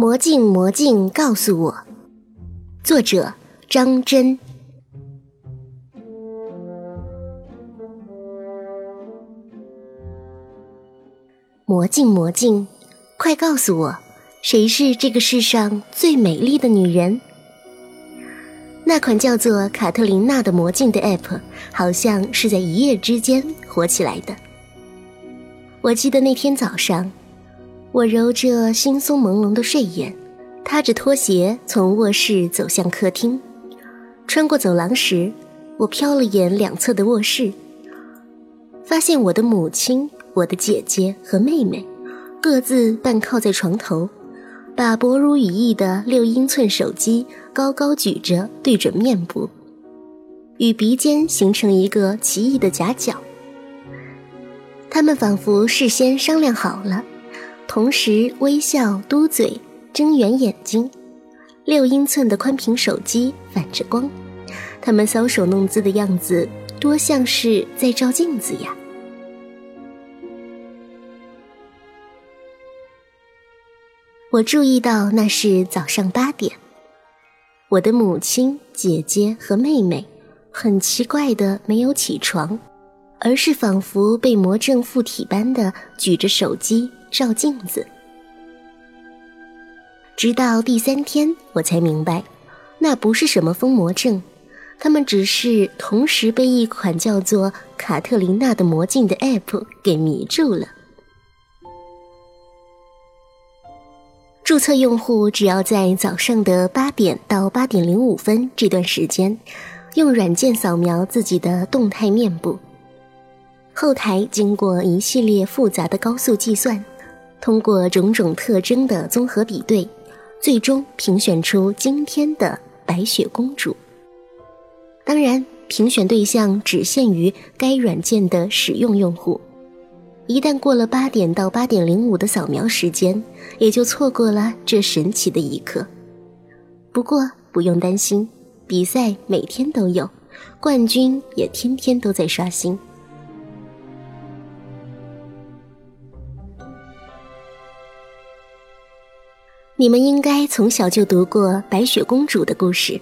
魔镜魔镜告诉我，作者张真。魔镜魔镜，快告诉我，谁是这个世上最美丽的女人？那款叫做卡特琳娜的魔镜的 App，好像是在一夜之间火起来的。我记得那天早上。我揉着惺忪朦胧的睡眼，踏着拖鞋从卧室走向客厅。穿过走廊时，我瞟了眼两侧的卧室，发现我的母亲、我的姐姐和妹妹各自半靠在床头，把薄如羽翼的六英寸手机高高举着，对准面部，与鼻尖形成一个奇异的夹角。他们仿佛事先商量好了。同时微笑、嘟嘴、睁圆眼睛，六英寸的宽屏手机反着光，他们搔首弄姿的样子，多像是在照镜子呀！我注意到那是早上八点，我的母亲、姐姐和妹妹很奇怪的没有起床，而是仿佛被魔怔附体般的举着手机。照镜子，直到第三天，我才明白，那不是什么疯魔症，他们只是同时被一款叫做卡特琳娜的魔镜的 App 给迷住了。注册用户只要在早上的八点到八点零五分这段时间，用软件扫描自己的动态面部，后台经过一系列复杂的高速计算。通过种种特征的综合比对，最终评选出今天的白雪公主。当然，评选对象只限于该软件的使用用户。一旦过了八点到八点零五的扫描时间，也就错过了这神奇的一刻。不过不用担心，比赛每天都有，冠军也天天都在刷新。你们应该从小就读过白雪公主的故事，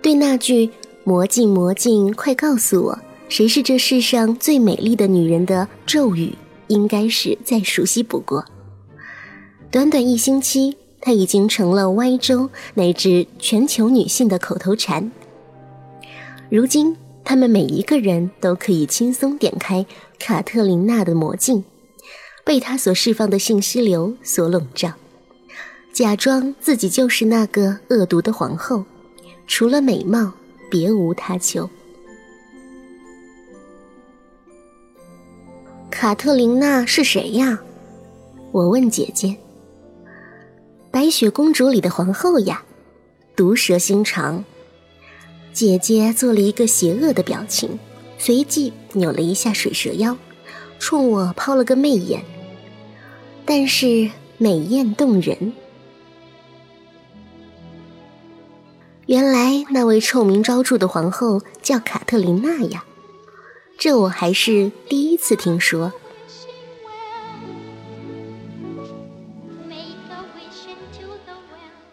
对那句“魔镜魔镜，快告诉我，谁是这世上最美丽的女人”的咒语，应该是再熟悉不过。短短一星期，它已经成了歪州乃至全球女性的口头禅。如今，她们每一个人都可以轻松点开卡特琳娜的魔镜，被她所释放的信息流所笼罩。假装自己就是那个恶毒的皇后，除了美貌别无他求。卡特琳娜是谁呀？我问姐姐。白雪公主里的皇后呀，毒蛇心肠。姐姐做了一个邪恶的表情，随即扭了一下水蛇腰，冲我抛了个媚眼。但是美艳动人。原来那位臭名昭著的皇后叫卡特琳娜呀，这我还是第一次听说。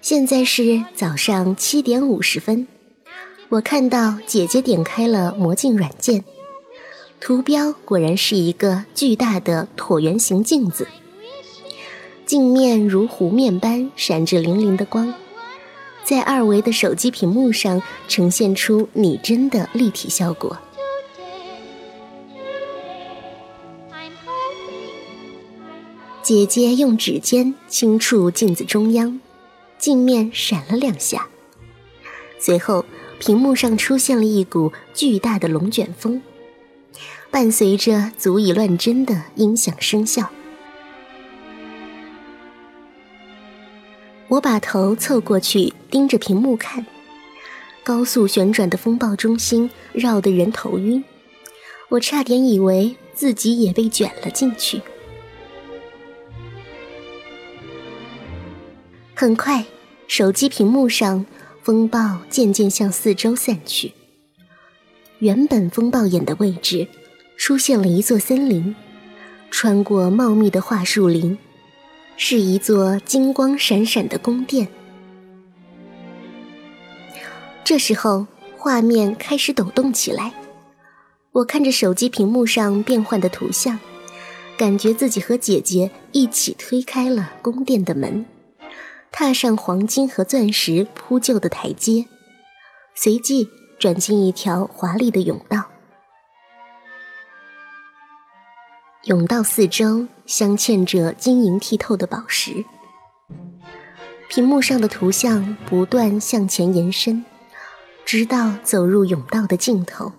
现在是早上七点五十分，我看到姐姐点开了魔镜软件，图标果然是一个巨大的椭圆形镜子，镜面如湖面般闪着粼粼的光。在二维的手机屏幕上呈现出拟真的立体效果。姐姐用指尖轻触镜子中央，镜面闪了两下，随后屏幕上出现了一股巨大的龙卷风，伴随着足以乱真的音响声效。我把头凑过去，盯着屏幕看，高速旋转的风暴中心绕得人头晕，我差点以为自己也被卷了进去。很快，手机屏幕上风暴渐渐向四周散去，原本风暴眼的位置出现了一座森林，穿过茂密的桦树林。是一座金光闪闪的宫殿。这时候，画面开始抖动起来。我看着手机屏幕上变换的图像，感觉自己和姐姐一起推开了宫殿的门，踏上黄金和钻石铺就的台阶，随即转进一条华丽的甬道。甬道四周镶嵌着晶莹剔透的宝石，屏幕上的图像不断向前延伸，直到走入甬道的尽头。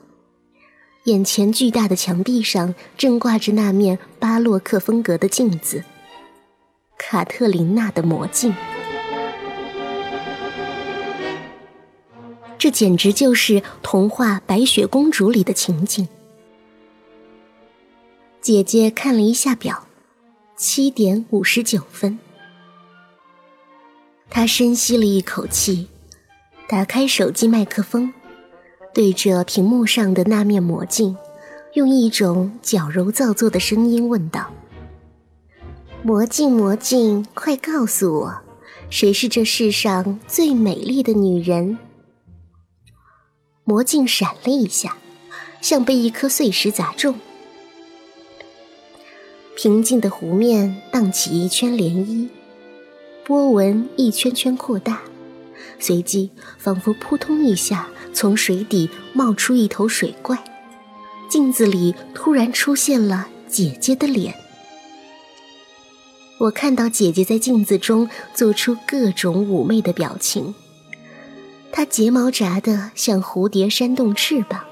眼前巨大的墙壁上正挂着那面巴洛克风格的镜子——卡特琳娜的魔镜。这简直就是童话《白雪公主》里的情景。姐姐看了一下表，七点五十九分。她深吸了一口气，打开手机麦克风。对着屏幕上的那面魔镜，用一种矫揉造作的声音问道：“魔镜，魔镜，快告诉我，谁是这世上最美丽的女人？”魔镜闪了一下，像被一颗碎石砸中，平静的湖面荡起一圈涟漪，波纹一圈圈扩大，随即仿佛扑通一下。从水底冒出一头水怪，镜子里突然出现了姐姐的脸。我看到姐姐在镜子中做出各种妩媚的表情，她睫毛扎得像蝴蝶扇动翅膀，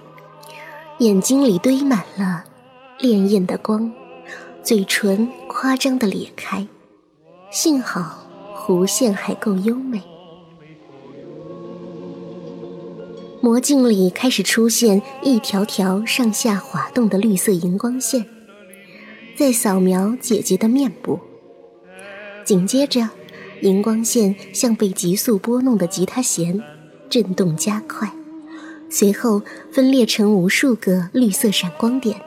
眼睛里堆满了潋滟的光，嘴唇夸张的咧开，幸好弧线还够优美。魔镜里开始出现一条条上下滑动的绿色荧光线，在扫描姐姐的面部。紧接着，荧光线像被急速拨弄的吉他弦，震动加快，随后分裂成无数个绿色闪光点，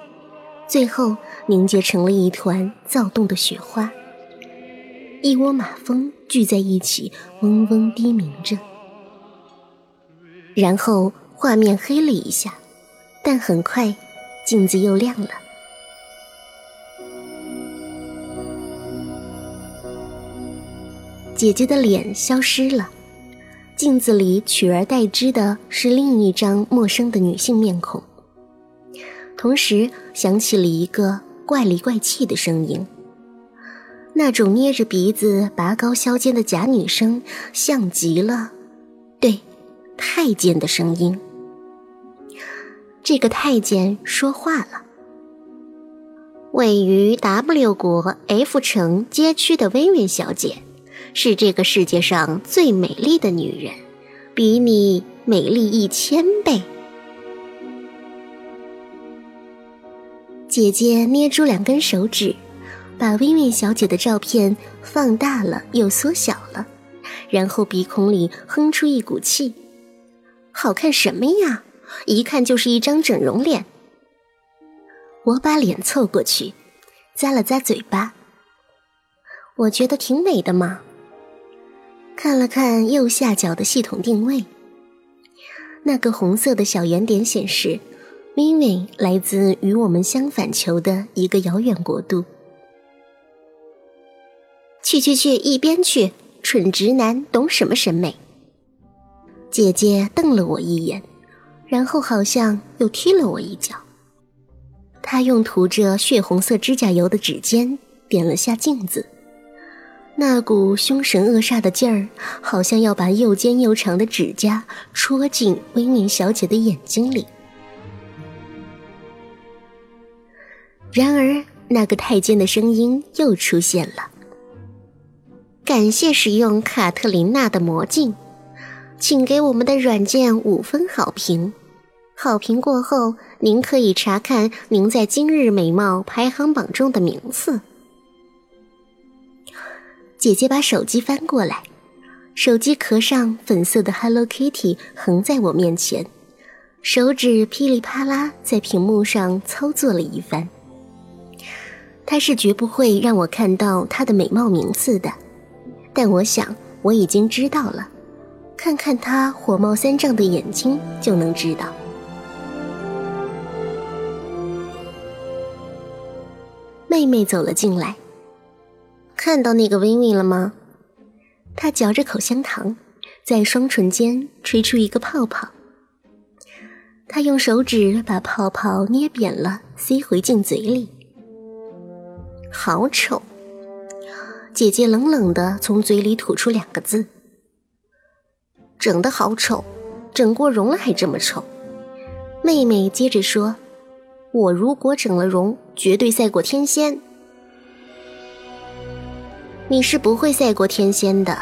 最后凝结成了一团躁动的雪花。一窝马蜂聚在一起，嗡嗡低鸣着。然后画面黑了一下，但很快镜子又亮了。姐姐的脸消失了，镜子里取而代之的是另一张陌生的女性面孔。同时响起了一个怪里怪气的声音，那种捏着鼻子拔高削尖的假女声，像极了，对。太监的声音。这个太监说话了：“位于 W 国 F 城街区的薇薇小姐，是这个世界上最美丽的女人，比你美丽一千倍。”姐姐捏住两根手指，把薇薇小姐的照片放大了又缩小了，然后鼻孔里哼出一股气。好看什么呀？一看就是一张整容脸。我把脸凑过去，咂了咂嘴巴。我觉得挺美的嘛。看了看右下角的系统定位，那个红色的小圆点显示，咪咪来自与我们相反球的一个遥远国度。去去去，一边去！蠢直男，懂什么审美？姐姐瞪了我一眼，然后好像又踢了我一脚。她用涂着血红色指甲油的指尖点了下镜子，那股凶神恶煞的劲儿，好像要把又尖又长的指甲戳进威宁小姐的眼睛里。然而，那个太监的声音又出现了：“感谢使用卡特琳娜的魔镜。”请给我们的软件五分好评，好评过后，您可以查看您在今日美貌排行榜中的名次。姐姐把手机翻过来，手机壳上粉色的 Hello Kitty 横在我面前，手指噼里啪啦在屏幕上操作了一番。他是绝不会让我看到他的美貌名次的，但我想我已经知道了，看看他火冒三丈的眼睛就能知道。妹妹走了进来，看到那个薇薇了吗？她嚼着口香糖，在双唇间吹出一个泡泡。她用手指把泡泡捏扁了，塞回进嘴里。好丑！姐姐冷冷的从嘴里吐出两个字：“整的好丑，整过容了还这么丑。”妹妹接着说：“我如果整了容，绝对赛过天仙。”你是不会赛过天仙的，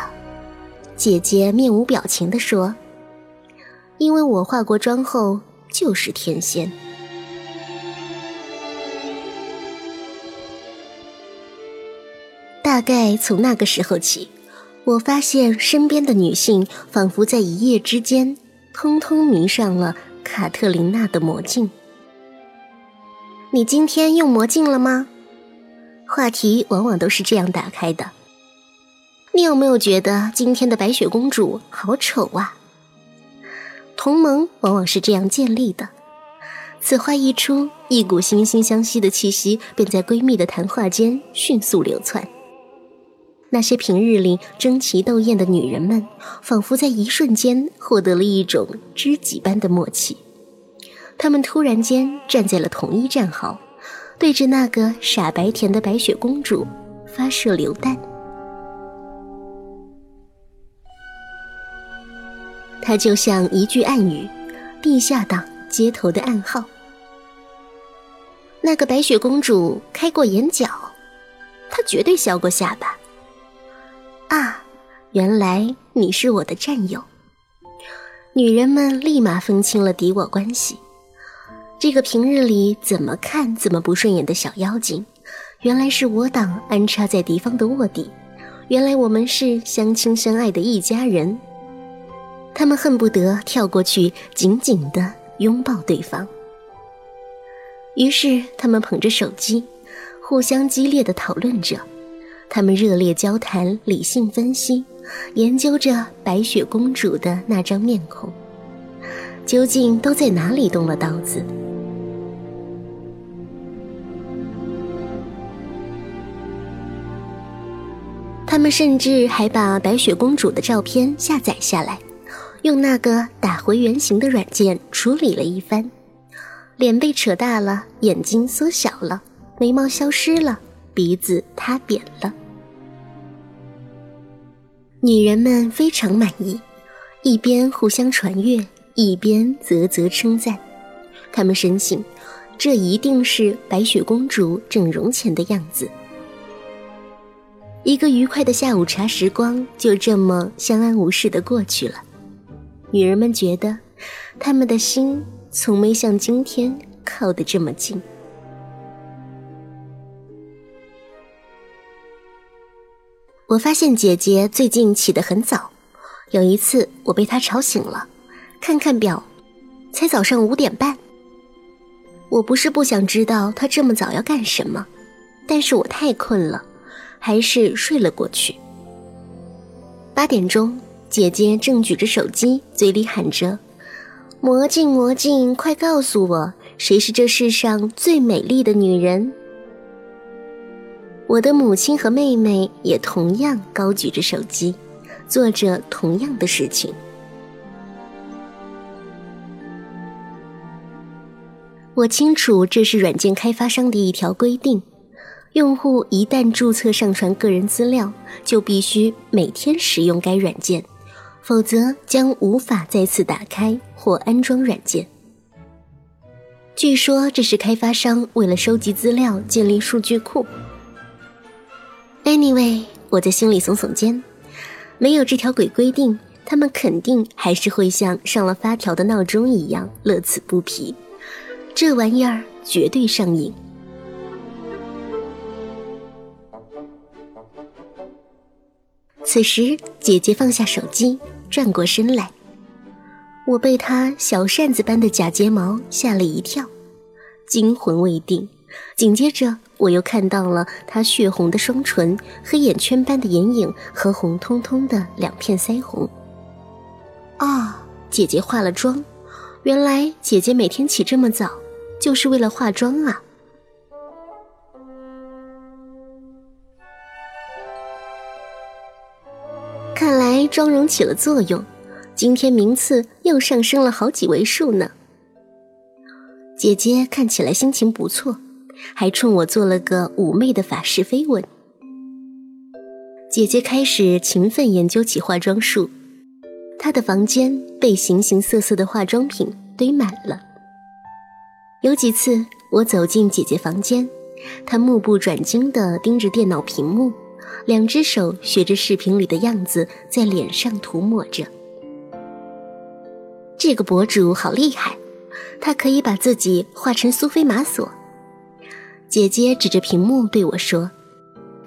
姐姐面无表情的说：“因为我化过妆后就是天仙。”大概从那个时候起，我发现身边的女性仿佛在一夜之间，通通迷上了卡特琳娜的魔镜。你今天用魔镜了吗？话题往往都是这样打开的。你有没有觉得今天的白雪公主好丑啊？同盟往往是这样建立的。此话一出，一股惺惺相惜的气息便在闺蜜的谈话间迅速流窜。那些平日里争奇斗艳的女人们，仿佛在一瞬间获得了一种知己般的默契。她们突然间站在了同一战壕，对着那个傻白甜的白雪公主发射榴弹。它就像一句暗语，地下党街头的暗号。那个白雪公主开过眼角，她绝对削过下巴。原来你是我的战友。女人们立马分清了敌我关系。这个平日里怎么看怎么不顺眼的小妖精，原来是我党安插在敌方的卧底。原来我们是相亲相爱的一家人。他们恨不得跳过去紧紧地拥抱对方。于是，他们捧着手机，互相激烈地讨论着。他们热烈交谈，理性分析，研究着白雪公主的那张面孔，究竟都在哪里动了刀子？他们甚至还把白雪公主的照片下载下来，用那个打回原形的软件处理了一番，脸被扯大了，眼睛缩小了，眉毛消失了，鼻子塌扁了。女人们非常满意，一边互相传阅，一边啧啧称赞。她们深信，这一定是白雪公主整容前的样子。一个愉快的下午茶时光就这么相安无事的过去了。女人们觉得，她们的心从没像今天靠得这么近。我发现姐姐最近起得很早，有一次我被她吵醒了，看看表，才早上五点半。我不是不想知道她这么早要干什么，但是我太困了，还是睡了过去。八点钟，姐姐正举着手机，嘴里喊着：“魔镜魔镜，快告诉我，谁是这世上最美丽的女人？”我的母亲和妹妹也同样高举着手机，做着同样的事情。我清楚这是软件开发商的一条规定：用户一旦注册上传个人资料，就必须每天使用该软件，否则将无法再次打开或安装软件。据说这是开发商为了收集资料建立数据库。Anyway，我在心里耸耸肩，没有这条鬼规定，他们肯定还是会像上了发条的闹钟一样乐此不疲。这玩意儿绝对上瘾。此时，姐姐放下手机，转过身来，我被她小扇子般的假睫毛吓了一跳，惊魂未定。紧接着，我又看到了她血红的双唇、黑眼圈般的眼影和红彤彤的两片腮红。啊，姐姐化了妆，原来姐姐每天起这么早，就是为了化妆啊！看来妆容起了作用，今天名次又上升了好几位数呢。姐姐看起来心情不错，还冲我做了个妩媚的法式飞吻。姐姐开始勤奋研究起化妆术，她的房间被形形色色的化妆品堆满了。有几次我走进姐姐房间，她目不转睛地盯着电脑屏幕，两只手学着视频里的样子在脸上涂抹着。这个博主好厉害！她可以把自己画成苏菲玛索。姐姐指着屏幕对我说：“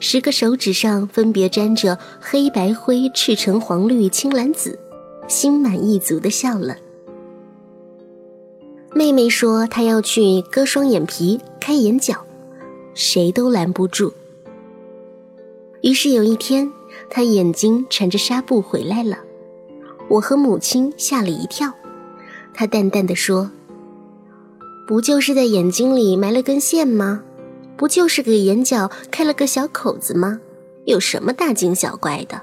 十个手指上分别沾着黑白灰、赤橙黄绿青蓝紫。”心满意足的笑了。妹妹说她要去割双眼皮、开眼角，谁都拦不住。于是有一天，她眼睛缠着纱布回来了，我和母亲吓了一跳。她淡淡的说。不就是在眼睛里埋了根线吗？不就是给眼角开了个小口子吗？有什么大惊小怪的？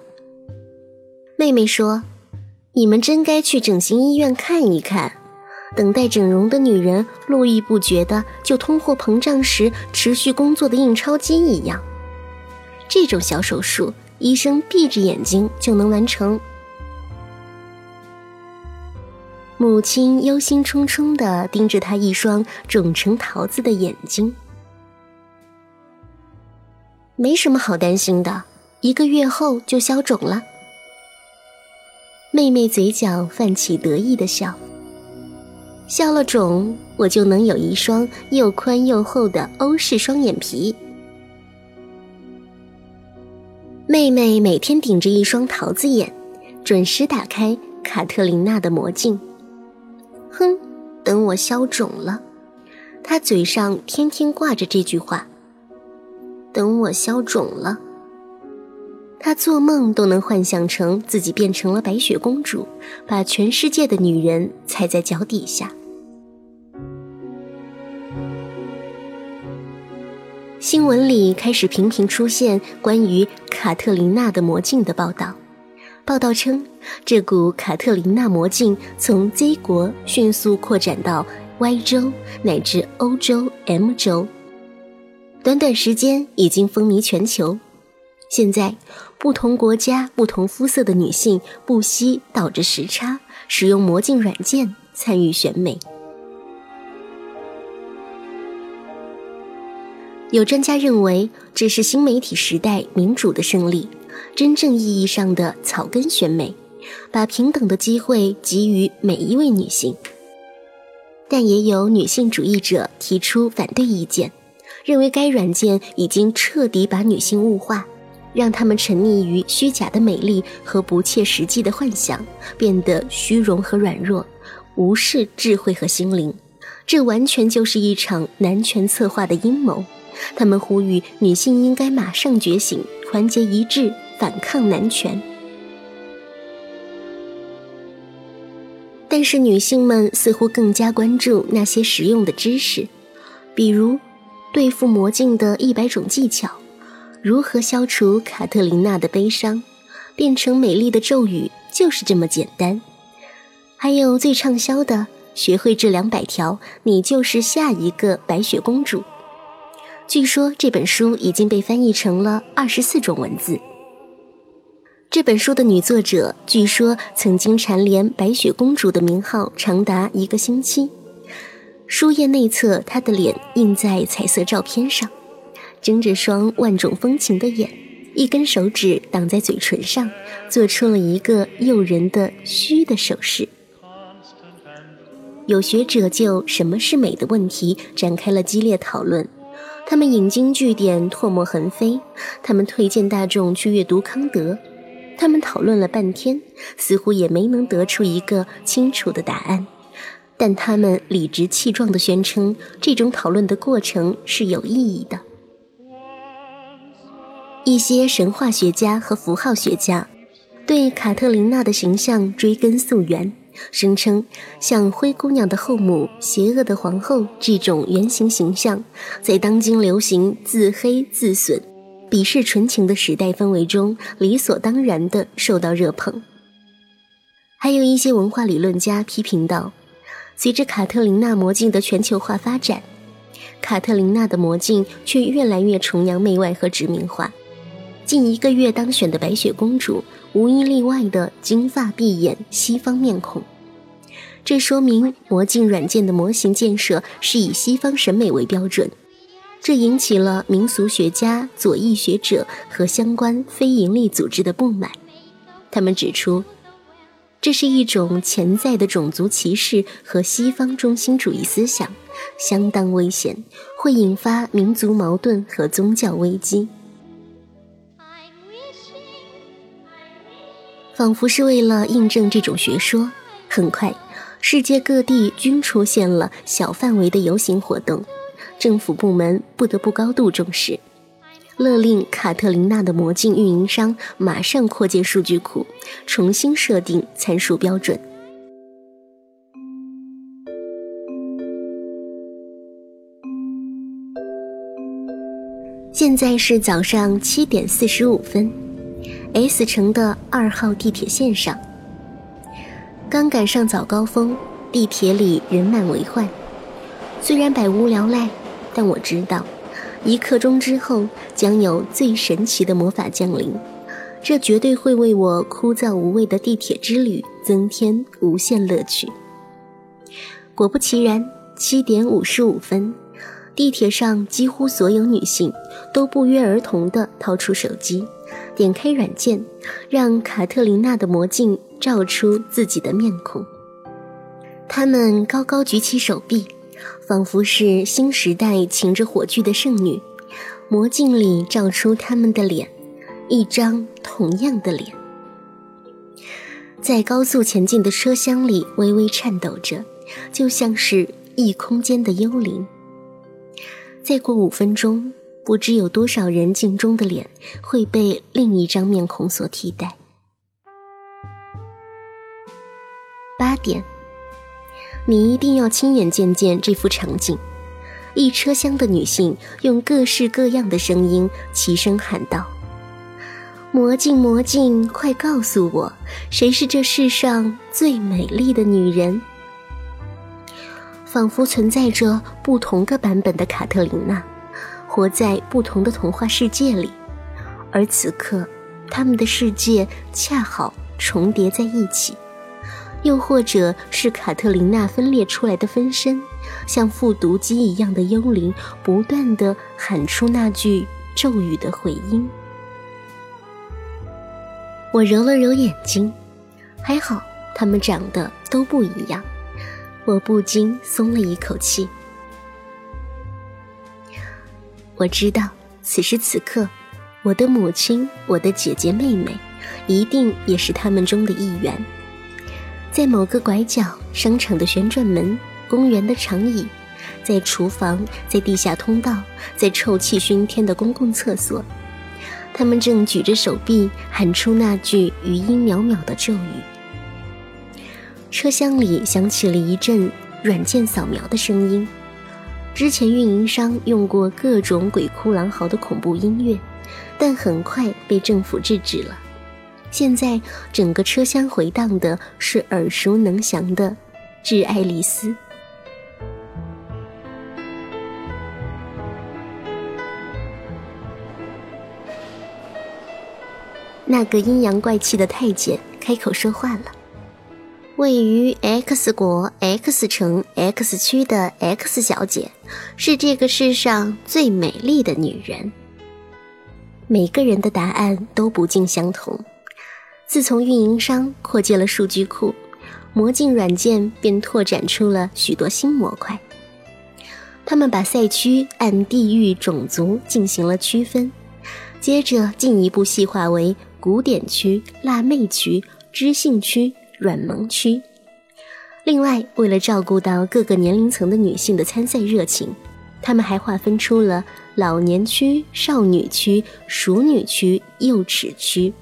妹妹说：“你们真该去整形医院看一看，等待整容的女人络绎不绝的，就通货膨胀时持续工作的印钞机一样。这种小手术，医生闭着眼睛就能完成。”母亲忧心忡忡地盯着他一双肿成桃子的眼睛。没什么好担心的，一个月后就消肿了。妹妹嘴角泛起得意的笑。消了肿，我就能有一双又宽又厚的欧式双眼皮。妹妹每天顶着一双桃子眼，准时打开卡特琳娜的魔镜。哼，等我消肿了，她嘴上天天挂着这句话。等我消肿了，他做梦都能幻想成自己变成了白雪公主，把全世界的女人踩在脚底下。新闻里开始频频出现关于卡特琳娜的魔镜的报道。报道称，这股卡特琳娜魔镜从 Z 国迅速扩展到 Y 州乃至欧洲 M 州，短短时间已经风靡全球。现在，不同国家、不同肤色的女性不惜倒着时差，使用魔镜软件参与选美。有专家认为，这是新媒体时代民主的胜利。真正意义上的草根选美，把平等的机会给予每一位女性。但也有女性主义者提出反对意见，认为该软件已经彻底把女性物化，让她们沉溺于虚假的美丽和不切实际的幻想，变得虚荣和软弱，无视智慧和心灵。这完全就是一场男权策划的阴谋。他们呼吁女性应该马上觉醒，团结一致。反抗男权，但是女性们似乎更加关注那些实用的知识，比如对付魔镜的一百种技巧，如何消除卡特琳娜的悲伤，变成美丽的咒语就是这么简单。还有最畅销的，学会这两百条，你就是下一个白雪公主。据说这本书已经被翻译成了二十四种文字。这本书的女作者据说曾经蝉联白雪公主的名号长达一个星期。书页内侧，他的脸印在彩色照片上，睁着双万种风情的眼，一根手指挡在嘴唇上，做出了一个诱人的虚的手势。有学者就什么是美的问题展开了激烈讨论，他们引经据典，唾沫横飞，他们推荐大众去阅读康德。他们讨论了半天，似乎也没能得出一个清楚的答案，但他们理直气壮地宣称，这种讨论的过程是有意义的。一些神话学家和符号学家对卡特琳娜的形象追根溯源，声称像灰姑娘的后母、邪恶的皇后这种原型形象，在当今流行自黑自损、鄙视纯情的时代氛围中，理所当然地受到热捧。还有一些文化理论家批评道：随着卡特琳娜魔镜的全球化发展，卡特琳娜的魔镜却越来越崇洋媚外和殖民化。近一个月当选的白雪公主，无一例外的金发碧眼、西方面孔，这说明魔镜软件的模型建设是以西方审美为标准，这引起了民俗学家、左翼学者和相关非营利组织的不满。他们指出，这是一种潜在的种族歧视和西方中心主义思想，相当危险，会引发民族矛盾和宗教危机。仿佛是为了印证这种学说，很快，世界各地均出现了小范围的游行活动，政府部门不得不高度重视，勒令卡特琳娜的魔镜运营商马上扩建数据库，重新设定参数标准。现在是早上七点四十五分。S 城的二号地铁线上，刚赶上早高峰，地铁里人满为患。虽然百无聊赖，但我知道，一刻钟之后将有最神奇的魔法降临，这绝对会为我枯燥无味的地铁之旅增添无限乐趣。果不其然，七点五十五分，地铁上几乎所有女性都不约而同地掏出手机。点开软件，让卡特琳娜的魔镜照出自己的面孔。她们高高举起手臂，仿佛是新时代擎着火炬的圣女。魔镜里照出他们的脸，一张同样的脸，在高速前进的车厢里微微颤抖着，就像是异空间的幽灵。再过五分钟。不知有多少人镜中的脸会被另一张面孔所替代。八点，你一定要亲眼见见这幅场景：一车厢的女性用各式各样的声音齐声喊道：“魔镜，魔镜，快告诉我，谁是这世上最美丽的女人？”仿佛存在着不同个版本的卡特琳娜。活在不同的童话世界里，而此刻，他们的世界恰好重叠在一起，又或者是卡特琳娜分裂出来的分身，像复读机一样的幽灵，不断的喊出那句咒语的回音。我揉了揉眼睛，还好他们长得都不一样，我不禁松了一口气。我知道，此时此刻，我的母亲、我的姐姐、妹妹，一定也是他们中的一员。在某个拐角，商场的旋转门，公园的长椅，在厨房，在地下通道，在臭气熏天的公共厕所，他们正举着手臂喊出那句余音袅袅的咒语。车厢里响起了一阵软件扫描的声音。之前运营商用过各种鬼哭狼嚎的恐怖音乐，但很快被政府制止了。现在整个车厢回荡的是耳熟能详的《致爱丽丝》。那个阴阳怪气的太监开口说话了。位于 X 国 X 城 X 区的 X 小姐，是这个世上最美丽的女人。每个人的答案都不尽相同。自从运营商扩建了数据库，魔镜软件便拓展出了许多新模块。他们把赛区按地域、种族进行了区分，接着进一步细化为古典区、辣妹区、知性区。软萌区。另外，为了照顾到各个年龄层的女性的参赛热情，他们还划分出了老年区、少女区、熟女区、幼齿区。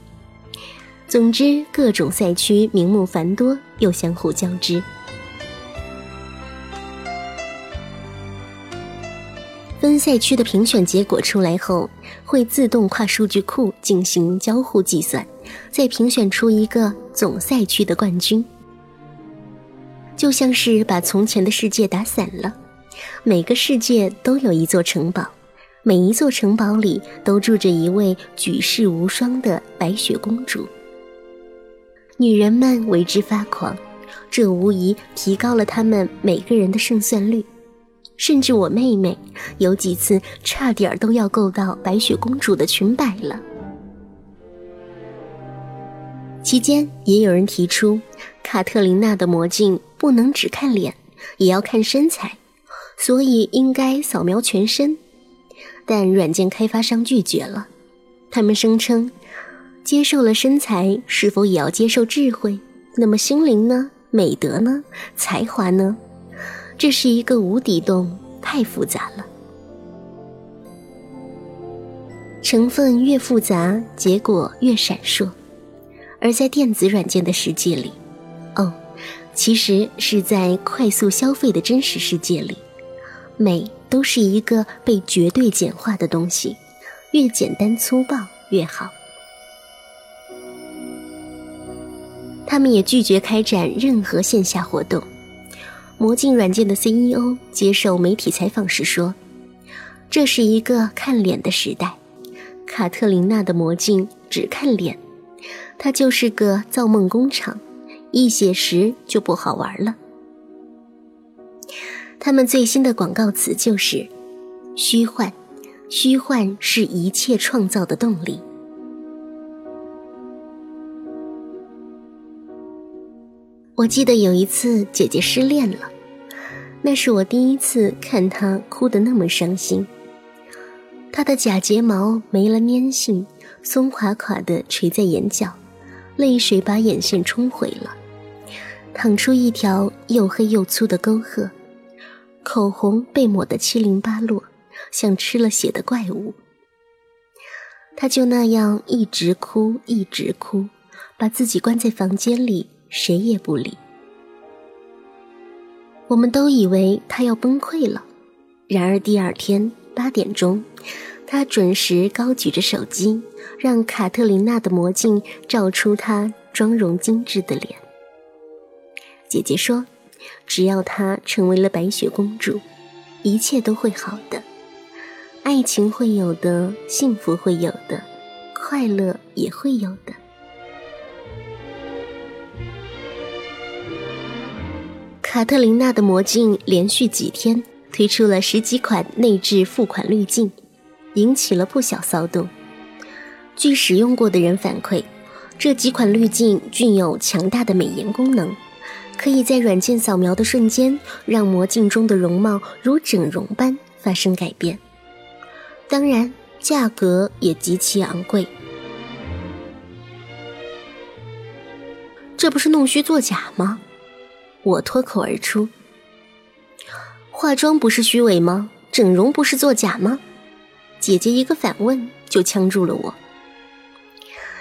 总之，各种赛区名目繁多，又相互交织。分赛区的评选结果出来后，会自动跨数据库进行交互计算，再评选出一个总赛区的冠军。就像是把从前的世界打散了，每个世界都有一座城堡，每一座城堡里都住着一位举世无双的白雪公主。女人们为之发狂，这无疑提高了她们每个人的胜算率。甚至我妹妹有几次差点都要够到白雪公主的裙摆了。期间也有人提出，卡特琳娜的魔镜不能只看脸，也要看身材，所以应该扫描全身。但软件开发商拒绝了，他们声称，接受了身材，是否也要接受智慧？那么心灵呢？美德呢？才华呢？这是一个无底洞，太复杂了。成分越复杂，结果越闪烁。而在电子软件的世界里，哦，其实是在快速消费的真实世界里，美都是一个被绝对简化的东西，越简单粗暴越好。他们也拒绝开展任何线下活动。魔镜软件的 CEO 接受媒体采访时说：“这是一个看脸的时代，卡特琳娜的魔镜只看脸，它就是个造梦工厂，一写实就不好玩了。”他们最新的广告词就是“虚幻，虚幻是一切创造的动力。”我记得有一次姐姐失恋了，那是我第一次看她哭得那么伤心。她的假睫毛没了粘性，松垮垮的垂在眼角，泪水把眼线冲毁了，淌出一条又黑又粗的沟壑。口红被抹得七零八落，像吃了血的怪物。她就那样一直哭，一直哭，把自己关在房间里。谁也不理，我们都以为他要崩溃了。然而第二天八点钟，他准时高举着手机，让卡特琳娜的魔镜照出她妆容精致的脸。姐姐说：“只要她成为了白雪公主，一切都会好的，爱情会有的，幸福会有的，快乐也会有的。”卡特琳娜的魔镜连续几天推出了十几款内置付款滤镜，引起了不小骚动。据使用过的人反馈，这几款滤镜具有强大的美颜功能，可以在软件扫描的瞬间让魔镜中的容貌如整容般发生改变。当然，价格也极其昂贵。这不是弄虚作假吗？我脱口而出：“化妆不是虚伪吗？整容不是作假吗？”姐姐一个反问就呛住了我：“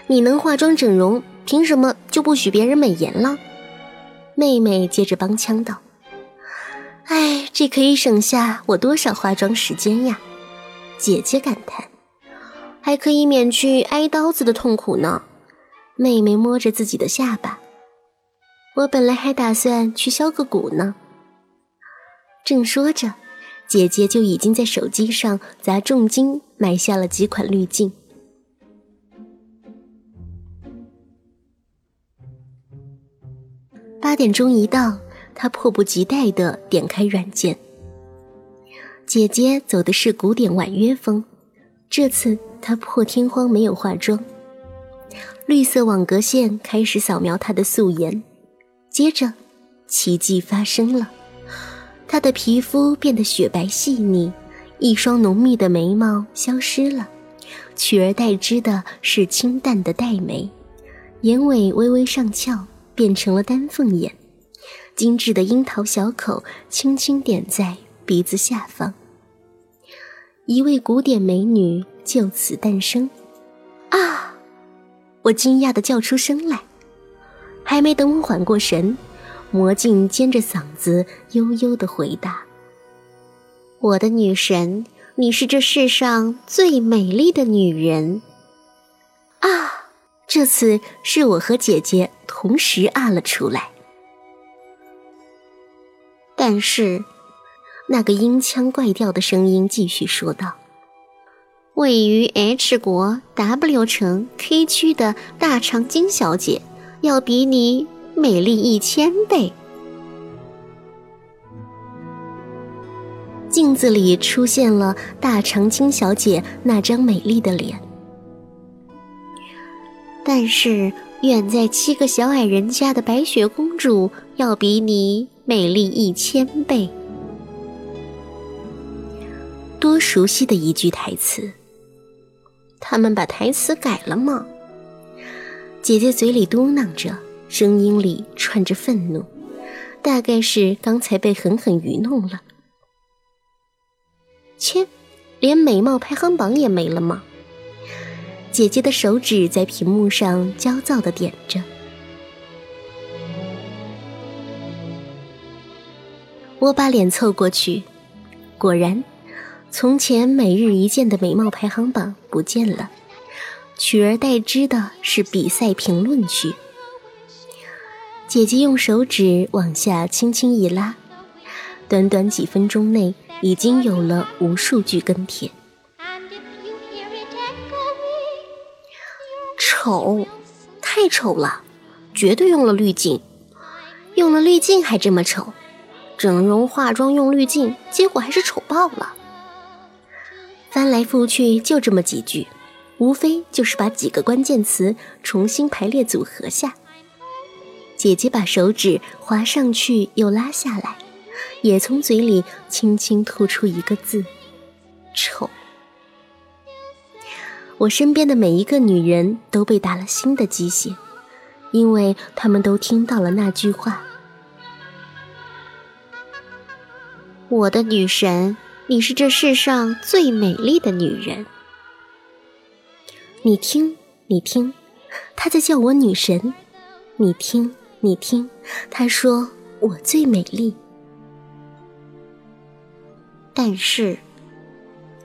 你能化妆整容，凭什么就不许别人美颜了？”妹妹接着帮腔道：“哎，这可以省下我多少化妆时间呀！”姐姐感叹：“还可以免去挨刀子的痛苦呢。”妹妹摸着自己的下巴。我本来还打算去削个骨呢。正说着，姐姐就已经在手机上砸重金买下了几款滤镜。八点钟一到，她迫不及待的点开软件。姐姐走的是古典婉约风，这次她破天荒没有化妆，绿色网格线开始扫描她的素颜。接着，奇迹发生了，她的皮肤变得雪白细腻，一双浓密的眉毛消失了，取而代之的是清淡的黛眉，眼尾微微上翘，变成了丹凤眼，精致的樱桃小口轻轻点在鼻子下方，一位古典美女就此诞生。啊！我惊讶的叫出声来，还没等我缓过神，魔镜尖着嗓子悠悠的回答：“我的女神，你是这世上最美丽的女人。”啊！这次是我和姐姐同时啊了出来，但是。那个阴腔怪调的声音继续说道：“位于 H 国 W 城 K 区的大长今小姐，要比你美丽一千倍。”镜子里出现了大长今小姐那张美丽的脸，但是远在七个小矮人家的白雪公主，要比你美丽一千倍。多熟悉的一句台词！他们把台词改了吗？姐姐嘴里嘟囔着，声音里串着愤怒，大概是刚才被狠狠愚弄了。切，连美貌排行榜也没了吗？姐姐的手指在屏幕上焦躁的点着。我把脸凑过去，果然。从前每日一见的美貌排行榜不见了，取而代之的是比赛评论区。姐姐用手指往下轻轻一拉，短短几分钟内已经有了无数句跟帖。丑，太丑了，绝对用了滤镜，用了滤镜还这么丑，整容化妆用滤镜，结果还是丑爆了。翻来覆去就这么几句，无非就是把几个关键词重新排列组合下。姐姐把手指滑上去又拉下来，也从嘴里轻轻吐出一个字：丑。我身边的每一个女人都被打了新的鸡血，因为她们都听到了那句话：我的女神。你是这世上最美丽的女人。你听，你听，他在叫我女神。你听，你听，他说我最美丽。但是，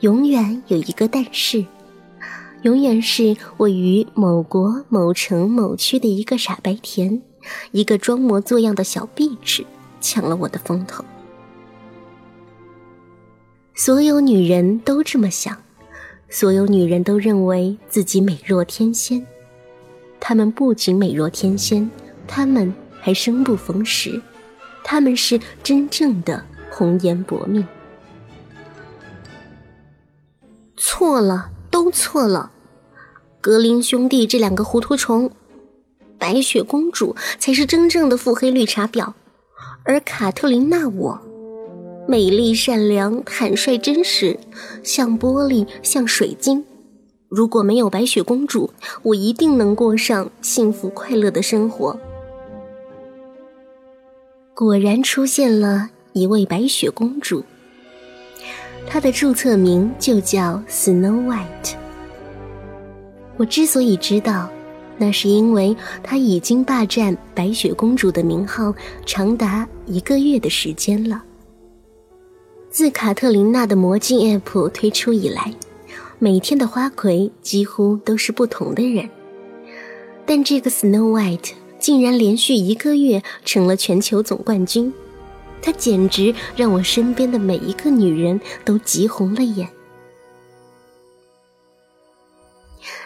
永远有一个但是，永远是我于某国某城某区的一个傻白甜，一个装模作样的小壁纸，抢了我的风头。所有女人都这么想，所有女人都认为自己美若天仙。她们不仅美若天仙，她们还生不逢时，她们是真正的红颜薄命。错了，都错了。格林兄弟这两个糊涂虫，白雪公主才是真正的腹黑绿茶婊，而卡特琳娜我。美丽、善良、坦率、真实，像玻璃，像水晶。如果没有白雪公主，我一定能过上幸福快乐的生活。果然出现了一位白雪公主，她的注册名就叫 Snow White。我之所以知道，那是因为她已经霸占白雪公主的名号长达一个月的时间了。自卡特琳娜的魔镜 App 推出以来，每天的花魁几乎都是不同的人，但这个 Snow White 竟然连续一个月成了全球总冠军，她简直让我身边的每一个女人都急红了眼。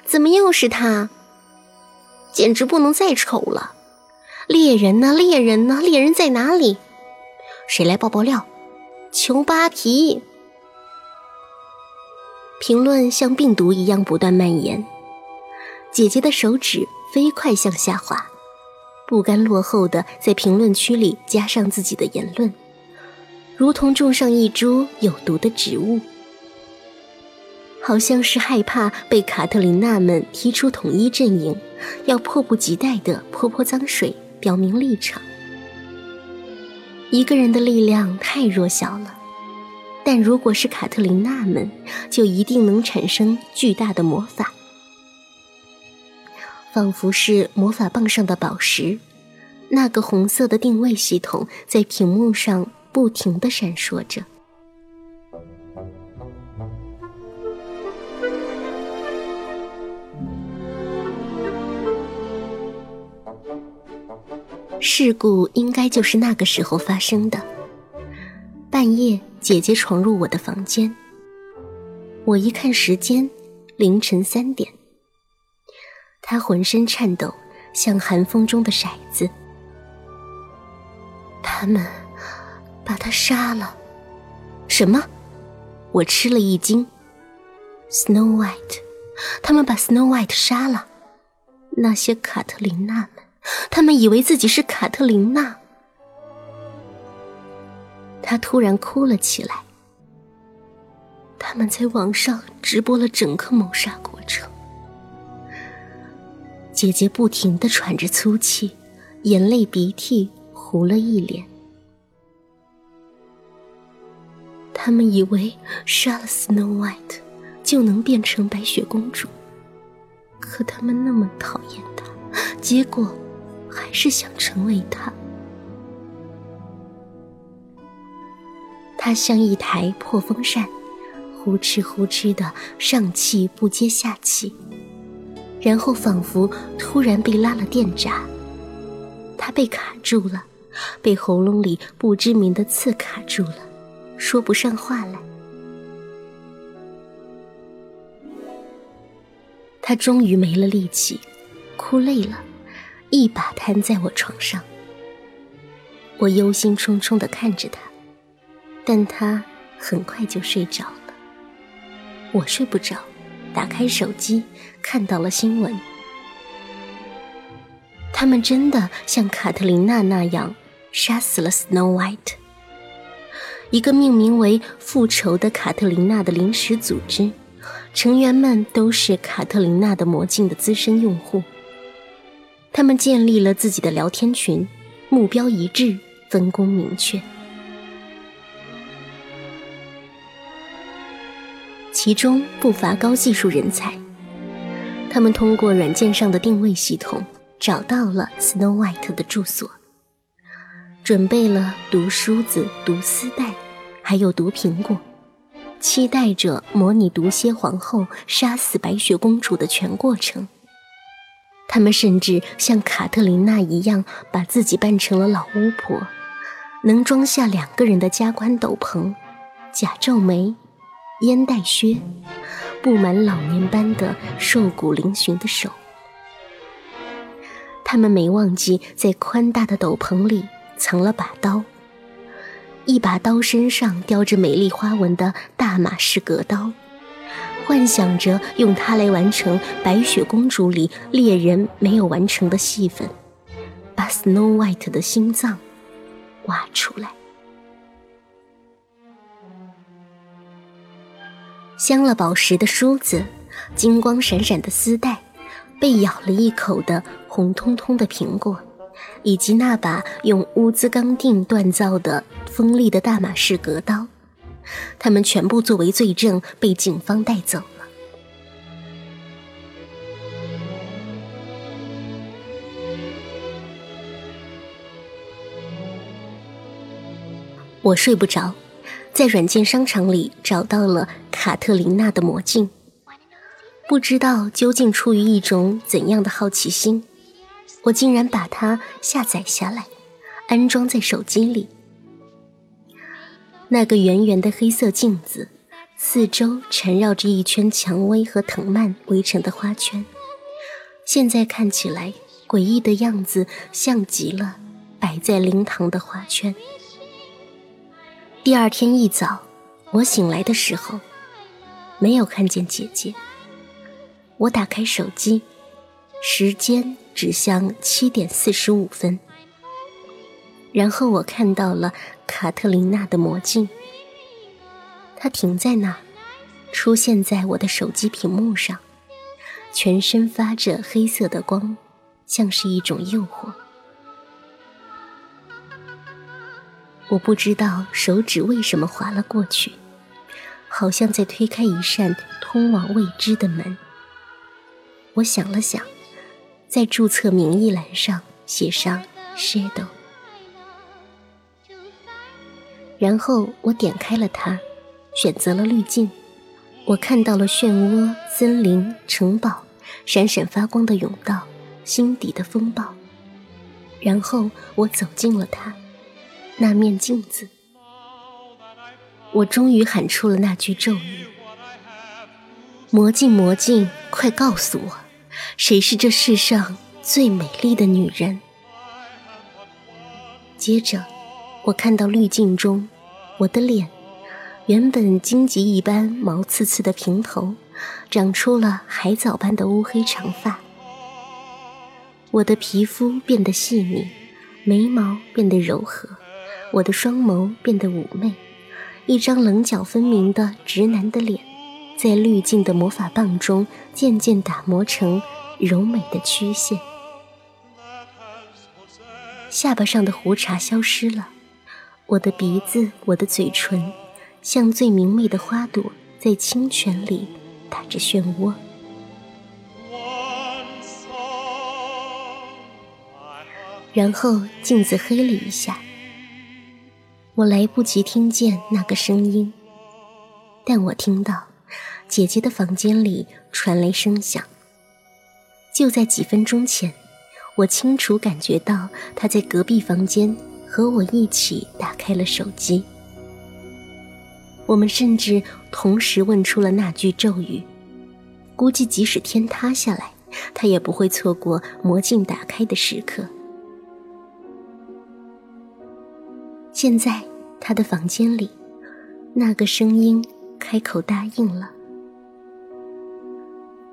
怎么又是他？简直不能再丑了！猎人呢？猎人呢？猎人在哪里？谁来爆爆料？求扒皮！评论像病毒一样不断蔓延，姐姐的手指飞快向下滑，不甘落后的在评论区里加上自己的言论，如同种上一株有毒的植物，好像是害怕被卡特琳娜们踢出统一阵营，要迫不及待的泼泼脏水，表明立场。一个人的力量太弱小了，但如果是卡特琳娜们，就一定能产生巨大的魔法，仿佛是魔法棒上的宝石。那个红色的定位系统在屏幕上不停的闪烁着。事故应该就是那个时候发生的。半夜，姐姐闯入我的房间。我一看时间，凌晨三点。她浑身颤抖，像寒风中的骰子。他们把他杀了。什么？我吃了一惊。Snow White，他们把 Snow White 杀了。那些卡特琳娜。他们以为自己是卡特琳娜，她突然哭了起来。他们在网上直播了整个谋杀过程，姐姐不停的喘着粗气，眼泪鼻涕糊了一脸。他们以为杀了 Snow White 就能变成白雪公主，可他们那么讨厌她，结果。还是想成为他。他像一台破风扇，呼哧呼哧的上气不接下气，然后仿佛突然被拉了电闸，他被卡住了，被喉咙里不知名的刺卡住了，说不上话来。他终于没了力气，哭累了。一把瘫在我床上，我忧心忡忡的看着他，但他很快就睡着了。我睡不着，打开手机看到了新闻，他们真的像卡特琳娜那样杀死了 Snow White，一个命名为“复仇的卡特琳娜”的临时组织，成员们都是卡特琳娜的魔镜的资深用户。他们建立了自己的聊天群，目标一致，分工明确。其中不乏高技术人才。他们通过软件上的定位系统找到了 Snow White 的住所，准备了毒梳子、毒丝带，还有毒苹果，期待着模拟毒蝎皇后杀死白雪公主的全过程。他们甚至像卡特琳娜一样，把自己扮成了老巫婆，能装下两个人的加宽斗篷，假皱眉，烟袋靴，布满老年斑的瘦骨嶙峋的手。他们没忘记在宽大的斗篷里藏了把刀，一把刀身上雕着美丽花纹的大马士革刀。幻想着用它来完成《白雪公主》里猎人没有完成的戏份，把 Snow White 的心脏挖出来。镶了宝石的梳子，金光闪闪的丝带，被咬了一口的红彤彤的苹果，以及那把用乌兹钢锭锻造的锋利的大马士革刀。他们全部作为罪证被警方带走了。我睡不着，在软件商场里找到了卡特琳娜的魔镜，不知道究竟出于一种怎样的好奇心，我竟然把它下载下来，安装在手机里。那个圆圆的黑色镜子，四周缠绕着一圈蔷薇和藤蔓围成的花圈，现在看起来诡异的样子，像极了摆在灵堂的花圈。第二天一早，我醒来的时候，没有看见姐姐。我打开手机，时间指向七点四十五分。然后我看到了卡特琳娜的魔镜，它停在那，出现在我的手机屏幕上，全身发着黑色的光，像是一种诱惑。我不知道手指为什么滑了过去，好像在推开一扇通往未知的门。我想了想，在注册名义栏上写上 “Shadow”，然后我点开了它，选择了滤镜。我看到了漩涡、森林、城堡，闪闪发光的甬道，心底的风暴。然后我走进了它，那面镜子。我终于喊出了那句咒语：“魔镜，魔镜，快告诉我！”谁是这世上最美丽的女人？接着，我看到滤镜中我的脸，原本荆棘一般毛刺刺的平头，长出了海藻般的乌黑长发。我的皮肤变得细腻，眉毛变得柔和，我的双眸变得妩媚，一张棱角分明的直男的脸。在滤镜的魔法棒中渐渐打磨成柔美的曲线，下巴上的胡茬消失了，我的鼻子，我的嘴唇，像最明媚的花朵，在清泉里打着漩涡。然后镜子黑了一下，我来不及听见那个声音，但我听到。姐姐的房间里传来声响。就在几分钟前，我清楚感觉到她在隔壁房间和我一起打开了手机。我们甚至同时问出了那句咒语。估计即使天塌下来，他也不会错过魔镜打开的时刻。现在，他的房间里，那个声音开口答应了。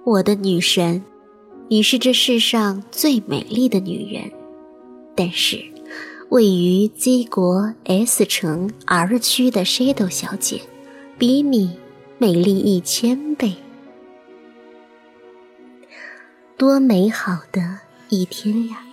我的女神，你是这世上最美丽的女人，但是位于 Z 国 S 城 R 区的 Shadow 小姐，比你美丽一千倍。多美好的一天呀！